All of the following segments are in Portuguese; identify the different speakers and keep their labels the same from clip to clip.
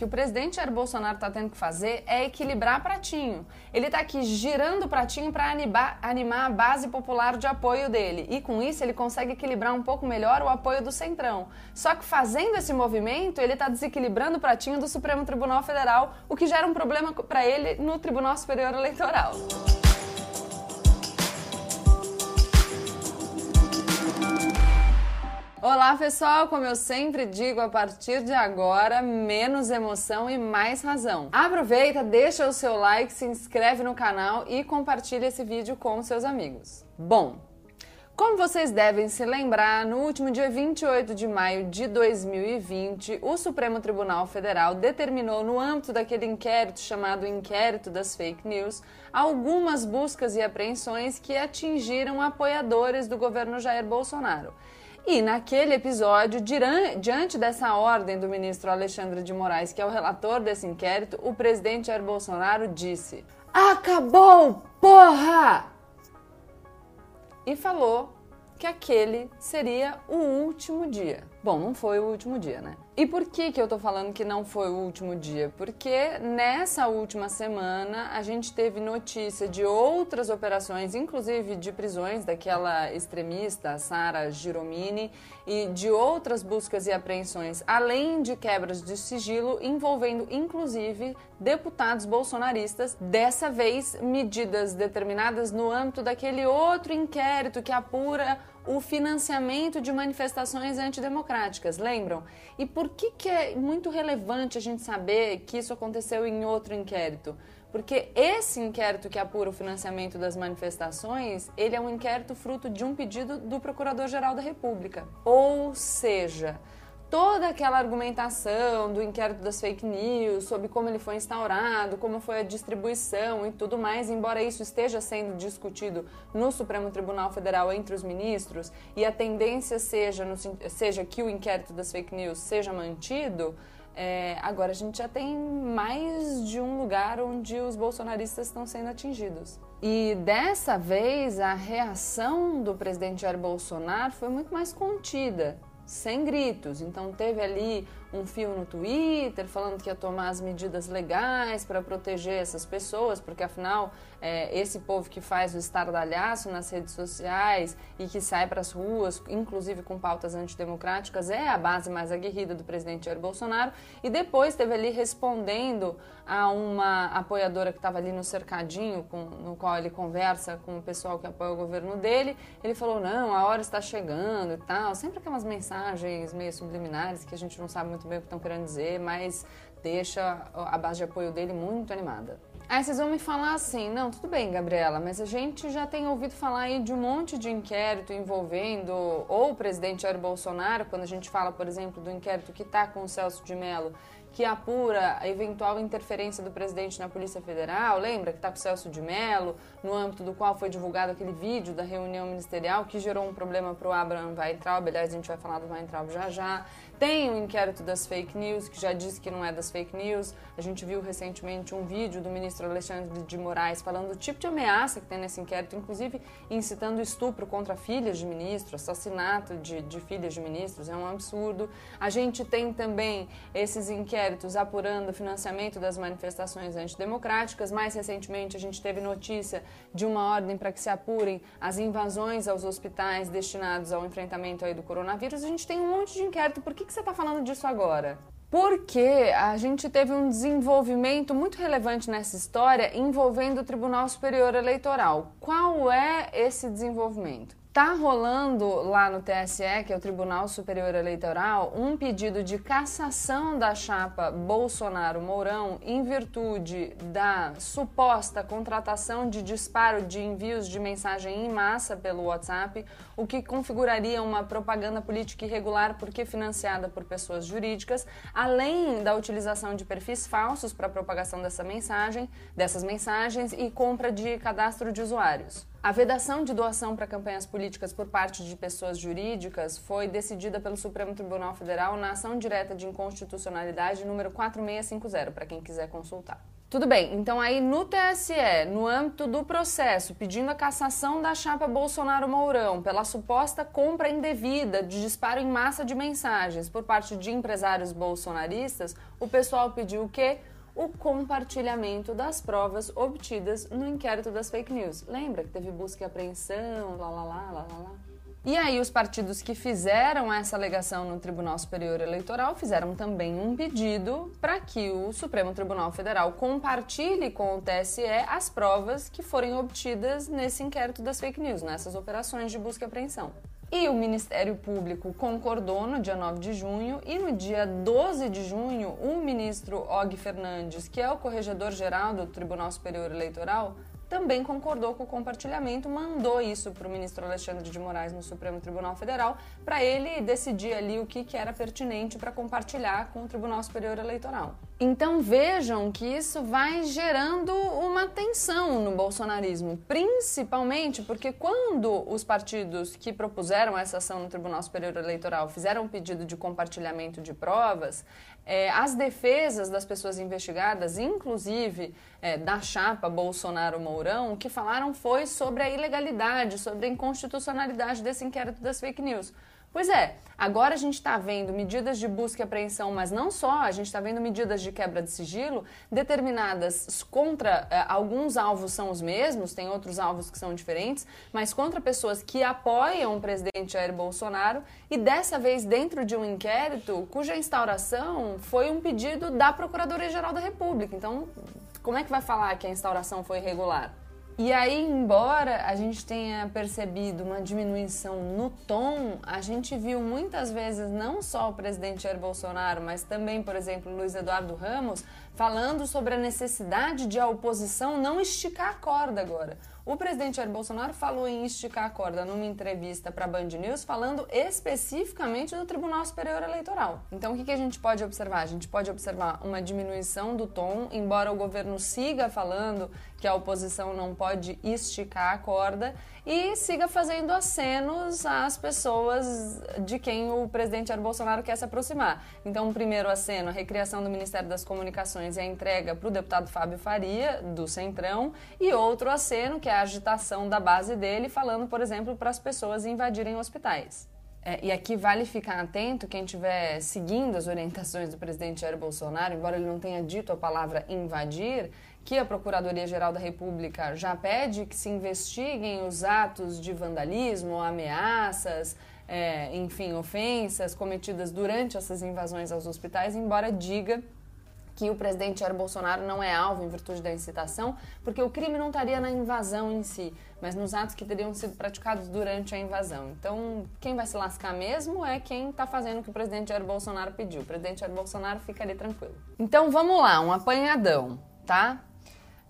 Speaker 1: que o presidente Jair Bolsonaro está tendo que fazer é equilibrar pratinho. Ele está aqui girando pratinho para animar a base popular de apoio dele. E com isso ele consegue equilibrar um pouco melhor o apoio do Centrão. Só que fazendo esse movimento, ele está desequilibrando o pratinho do Supremo Tribunal Federal, o que gera um problema para ele no Tribunal Superior Eleitoral. Olá pessoal, como eu sempre digo, a partir de agora, menos emoção e mais razão. Aproveita, deixa o seu like, se inscreve no canal e compartilha esse vídeo com seus amigos. Bom, como vocês devem se lembrar, no último dia 28 de maio de 2020, o Supremo Tribunal Federal determinou, no âmbito daquele inquérito chamado Inquérito das Fake News, algumas buscas e apreensões que atingiram apoiadores do governo Jair Bolsonaro. E naquele episódio, diante dessa ordem do ministro Alexandre de Moraes, que é o relator desse inquérito, o presidente Jair Bolsonaro disse: Acabou, porra! E falou que aquele seria o último dia. Bom, não foi o último dia, né? E por que, que eu tô falando que não foi o último dia? Porque nessa última semana a gente teve notícia de outras operações, inclusive de prisões daquela extremista, Sara Giromini, e de outras buscas e apreensões, além de quebras de sigilo envolvendo inclusive deputados bolsonaristas, dessa vez medidas determinadas no âmbito daquele outro inquérito que apura o financiamento de manifestações antidemocráticas, lembram? E por que, que é muito relevante a gente saber que isso aconteceu em outro inquérito? Porque esse inquérito que apura o financiamento das manifestações, ele é um inquérito fruto de um pedido do Procurador-Geral da República. Ou seja, toda aquela argumentação do inquérito das fake news, sobre como ele foi instaurado, como foi a distribuição e tudo mais, embora isso esteja sendo discutido no Supremo Tribunal Federal entre os ministros e a tendência seja, no, seja que o inquérito das fake news seja mantido, é, agora a gente já tem mais de um lugar onde os bolsonaristas estão sendo atingidos. E dessa vez a reação do presidente Jair Bolsonaro foi muito mais contida sem gritos. Então teve ali um fio no Twitter falando que ia tomar as medidas legais para proteger essas pessoas, porque afinal é, esse povo que faz o estardalhaço nas redes sociais e que sai para as ruas, inclusive com pautas antidemocráticas, é a base mais aguerrida do presidente Jair Bolsonaro. E depois teve ali respondendo a uma apoiadora que estava ali no cercadinho, com, no qual ele conversa com o pessoal que apoia o governo dele, ele falou: não, a hora está chegando e tal. Sempre aquelas mensagens meio subliminares que a gente não sabe muito bem o que estão querendo dizer, mas deixa a base de apoio dele muito animada. Aí vocês vão me falar assim, não, tudo bem, Gabriela, mas a gente já tem ouvido falar aí de um monte de inquérito envolvendo ou o presidente Jair Bolsonaro, quando a gente fala, por exemplo, do inquérito que está com o Celso de Mello, que apura a eventual interferência do presidente na Polícia Federal, lembra que está com o Celso de Mello, no âmbito do qual foi divulgado aquele vídeo da reunião ministerial que gerou um problema para o Abraham Weintraub, aliás, a gente vai falar do Weintraub já já. Tem o inquérito das fake news, que já disse que não é das fake news. A gente viu recentemente um vídeo do ministro Alexandre de Moraes falando do tipo de ameaça que tem nesse inquérito, inclusive incitando estupro contra filhas de ministros, assassinato de, de filhas de ministros, é um absurdo. A gente tem também esses inquéritos apurando o financiamento das manifestações antidemocráticas. Mais recentemente, a gente teve notícia de uma ordem para que se apurem as invasões aos hospitais destinados ao enfrentamento aí do coronavírus. A gente tem um monte de inquérito. Por que que você está falando disso agora? Porque a gente teve um desenvolvimento muito relevante nessa história envolvendo o Tribunal Superior Eleitoral. Qual é esse desenvolvimento? Tá rolando lá no TSE, que é o Tribunal Superior Eleitoral, um pedido de cassação da chapa Bolsonaro-Mourão em virtude da suposta contratação de disparo de envios de mensagem em massa pelo WhatsApp, o que configuraria uma propaganda política irregular porque financiada por pessoas jurídicas, além da utilização de perfis falsos para propagação dessa mensagem, dessas mensagens e compra de cadastro de usuários. A vedação de doação para campanhas políticas por parte de pessoas jurídicas foi decidida pelo Supremo Tribunal Federal na ação direta de inconstitucionalidade número 4650, para quem quiser consultar. Tudo bem, então aí no TSE, no âmbito do processo, pedindo a cassação da chapa Bolsonaro-Mourão pela suposta compra indevida de disparo em massa de mensagens por parte de empresários bolsonaristas, o pessoal pediu o quê? O compartilhamento das provas obtidas no inquérito das fake news. Lembra que teve busca e apreensão, lá, lá, lá, lá, lá? E aí, os partidos que fizeram essa alegação no Tribunal Superior Eleitoral fizeram também um pedido para que o Supremo Tribunal Federal compartilhe com o TSE as provas que forem obtidas nesse inquérito das fake news, nessas operações de busca e apreensão. E o Ministério Público concordou no dia 9 de junho e no dia 12 de junho, o ministro Og Fernandes, que é o corregedor-geral do Tribunal Superior Eleitoral, também concordou com o compartilhamento, mandou isso para o ministro Alexandre de Moraes no Supremo Tribunal Federal, para ele decidir ali o que, que era pertinente para compartilhar com o Tribunal Superior Eleitoral. Então vejam que isso vai gerando uma tensão no bolsonarismo, principalmente porque quando os partidos que propuseram essa ação no Tribunal Superior Eleitoral fizeram um pedido de compartilhamento de provas, é, as defesas das pessoas investigadas, inclusive é, da chapa Bolsonaro-Mourão, o que falaram foi sobre a ilegalidade, sobre a inconstitucionalidade desse inquérito das fake news. Pois é, agora a gente está vendo medidas de busca e apreensão, mas não só, a gente está vendo medidas de quebra de sigilo determinadas contra eh, alguns alvos são os mesmos, tem outros alvos que são diferentes, mas contra pessoas que apoiam o presidente Jair Bolsonaro e dessa vez dentro de um inquérito cuja instauração foi um pedido da Procuradoria-Geral da República. Então, como é que vai falar que a instauração foi irregular? E aí, embora a gente tenha percebido uma diminuição no tom, a gente viu muitas vezes não só o presidente Jair Bolsonaro, mas também, por exemplo, Luiz Eduardo Ramos, falando sobre a necessidade de a oposição não esticar a corda agora. O presidente Jair Bolsonaro falou em esticar a corda numa entrevista para a Band News, falando especificamente do Tribunal Superior Eleitoral. Então, o que, que a gente pode observar? A gente pode observar uma diminuição do tom, embora o governo siga falando que a oposição não pode esticar a corda e siga fazendo acenos às pessoas de quem o presidente Jair Bolsonaro quer se aproximar. Então, o primeiro aceno, a recriação do Ministério das Comunicações e a entrega para o deputado Fábio Faria, do Centrão, e outro aceno, que é a agitação da base dele, falando, por exemplo, para as pessoas invadirem hospitais. É, e aqui vale ficar atento quem estiver seguindo as orientações do presidente Jair Bolsonaro, embora ele não tenha dito a palavra invadir, que a Procuradoria-Geral da República já pede que se investiguem os atos de vandalismo, ameaças, é, enfim, ofensas cometidas durante essas invasões aos hospitais, embora diga que o presidente Jair Bolsonaro não é alvo em virtude da incitação, porque o crime não estaria na invasão em si, mas nos atos que teriam sido praticados durante a invasão. Então, quem vai se lascar mesmo é quem está fazendo o que o presidente Jair Bolsonaro pediu. O presidente Jair Bolsonaro fica ali tranquilo. Então, vamos lá, um apanhadão, tá?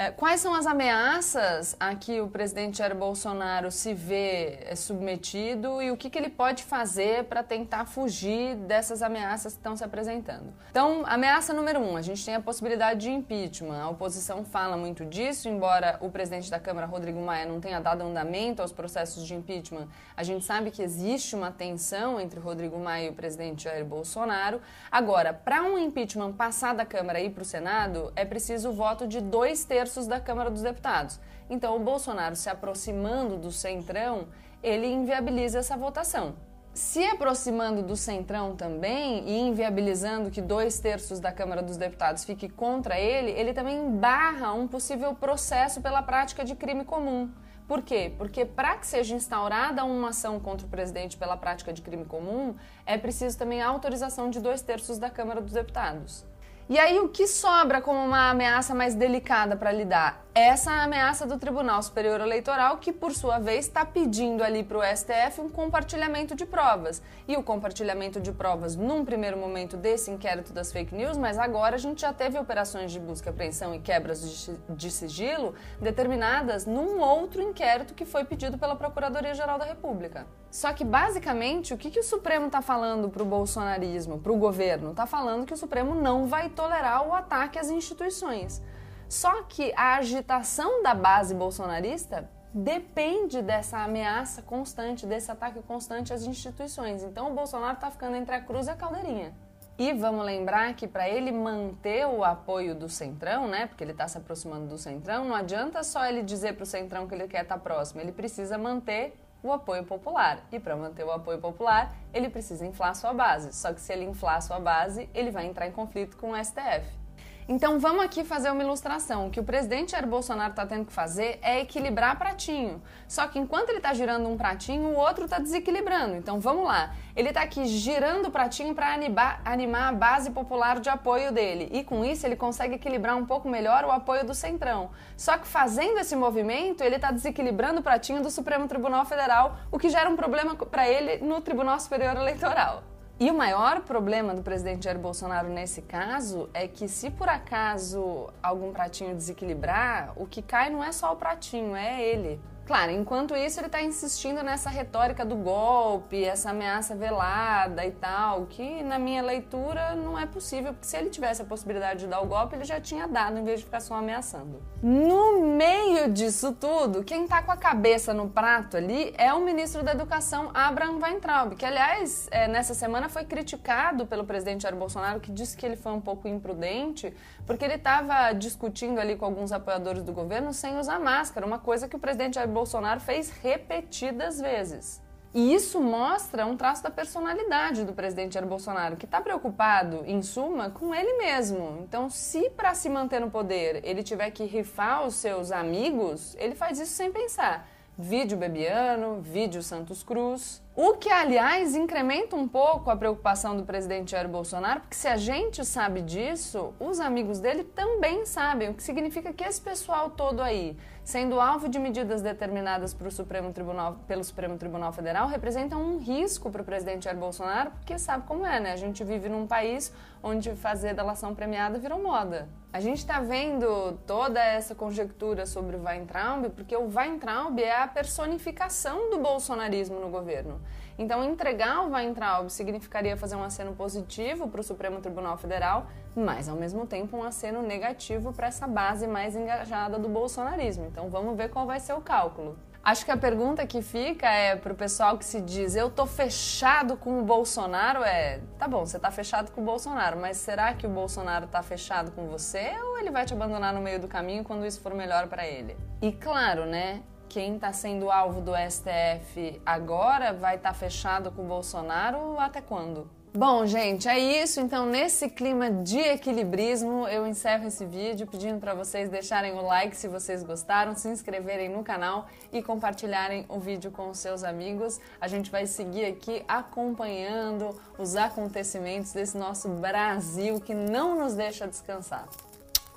Speaker 1: É, quais são as ameaças a que o presidente Jair Bolsonaro se vê é, submetido e o que, que ele pode fazer para tentar fugir dessas ameaças que estão se apresentando? Então, ameaça número um, a gente tem a possibilidade de impeachment. A oposição fala muito disso, embora o presidente da Câmara, Rodrigo Maia, não tenha dado andamento aos processos de impeachment. A gente sabe que existe uma tensão entre Rodrigo Maia e o presidente Jair Bolsonaro. Agora, para um impeachment passar da Câmara e ir para o Senado, é preciso o voto de dois terços terços da Câmara dos Deputados. Então, o Bolsonaro se aproximando do centrão, ele inviabiliza essa votação. Se aproximando do centrão também e inviabilizando que dois terços da Câmara dos Deputados fique contra ele, ele também barra um possível processo pela prática de crime comum. Por quê? Porque para que seja instaurada uma ação contra o presidente pela prática de crime comum, é preciso também a autorização de dois terços da Câmara dos Deputados. E aí, o que sobra como uma ameaça mais delicada para lidar? Essa ameaça do Tribunal Superior Eleitoral, que por sua vez está pedindo ali para o STF um compartilhamento de provas. E o compartilhamento de provas num primeiro momento desse inquérito das fake news, mas agora a gente já teve operações de busca, apreensão e quebras de sigilo determinadas num outro inquérito que foi pedido pela Procuradoria-Geral da República. Só que, basicamente, o que, que o Supremo está falando para o bolsonarismo, para o governo? Está falando que o Supremo não vai tolerar o ataque às instituições. Só que a agitação da base bolsonarista depende dessa ameaça constante, desse ataque constante às instituições. Então o Bolsonaro está ficando entre a cruz e a caldeirinha. E vamos lembrar que para ele manter o apoio do Centrão, né, porque ele está se aproximando do Centrão, não adianta só ele dizer para o Centrão que ele quer estar tá próximo, ele precisa manter o apoio popular. E para manter o apoio popular, ele precisa inflar sua base. Só que se ele inflar sua base, ele vai entrar em conflito com o STF. Então vamos aqui fazer uma ilustração. O que o presidente Jair Bolsonaro está tendo que fazer é equilibrar pratinho. Só que enquanto ele está girando um pratinho, o outro está desequilibrando. Então vamos lá. Ele está aqui girando o pratinho para animar a base popular de apoio dele. E com isso ele consegue equilibrar um pouco melhor o apoio do Centrão. Só que fazendo esse movimento, ele está desequilibrando o pratinho do Supremo Tribunal Federal, o que gera um problema para ele no Tribunal Superior Eleitoral. E o maior problema do presidente Jair Bolsonaro nesse caso é que, se por acaso algum pratinho desequilibrar, o que cai não é só o pratinho, é ele. Claro, enquanto isso ele está insistindo nessa retórica do golpe, essa ameaça velada e tal, que na minha leitura não é possível, porque se ele tivesse a possibilidade de dar o golpe, ele já tinha dado, em vez de ficar só ameaçando. No meio disso tudo, quem está com a cabeça no prato ali é o ministro da Educação, Abraham Weintraub, que aliás, é, nessa semana foi criticado pelo presidente Jair Bolsonaro, que disse que ele foi um pouco imprudente, porque ele estava discutindo ali com alguns apoiadores do governo sem usar máscara, uma coisa que o presidente Jair Bolsonaro fez repetidas vezes. E isso mostra um traço da personalidade do presidente Jair Bolsonaro, que está preocupado, em suma, com ele mesmo. Então, se para se manter no poder ele tiver que rifar os seus amigos, ele faz isso sem pensar. Vídeo Bebiano, vídeo Santos Cruz. O que, aliás, incrementa um pouco a preocupação do presidente Jair Bolsonaro, porque se a gente sabe disso, os amigos dele também sabem, o que significa que esse pessoal todo aí, sendo alvo de medidas determinadas Supremo Tribunal, pelo Supremo Tribunal Federal, representa um risco para o presidente Jair Bolsonaro, porque sabe como é, né? A gente vive num país onde fazer delação premiada virou moda. A gente está vendo toda essa conjectura sobre o Weintraub, porque o Weintraub é a personificação do bolsonarismo no governo. Então, entregar o Weintraub significaria fazer um aceno positivo para o Supremo Tribunal Federal, mas, ao mesmo tempo, um aceno negativo para essa base mais engajada do bolsonarismo. Então, vamos ver qual vai ser o cálculo. Acho que a pergunta que fica é para o pessoal que se diz eu tô fechado com o Bolsonaro é tá bom você tá fechado com o Bolsonaro mas será que o Bolsonaro tá fechado com você ou ele vai te abandonar no meio do caminho quando isso for melhor para ele? E claro, né? Quem está sendo alvo do STF agora vai estar tá fechado com o Bolsonaro até quando? Bom, gente, é isso. Então, nesse clima de equilibrismo, eu encerro esse vídeo pedindo para vocês deixarem o like se vocês gostaram, se inscreverem no canal e compartilharem o vídeo com os seus amigos. A gente vai seguir aqui acompanhando os acontecimentos desse nosso Brasil que não nos deixa descansar.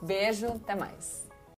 Speaker 1: Beijo, até mais.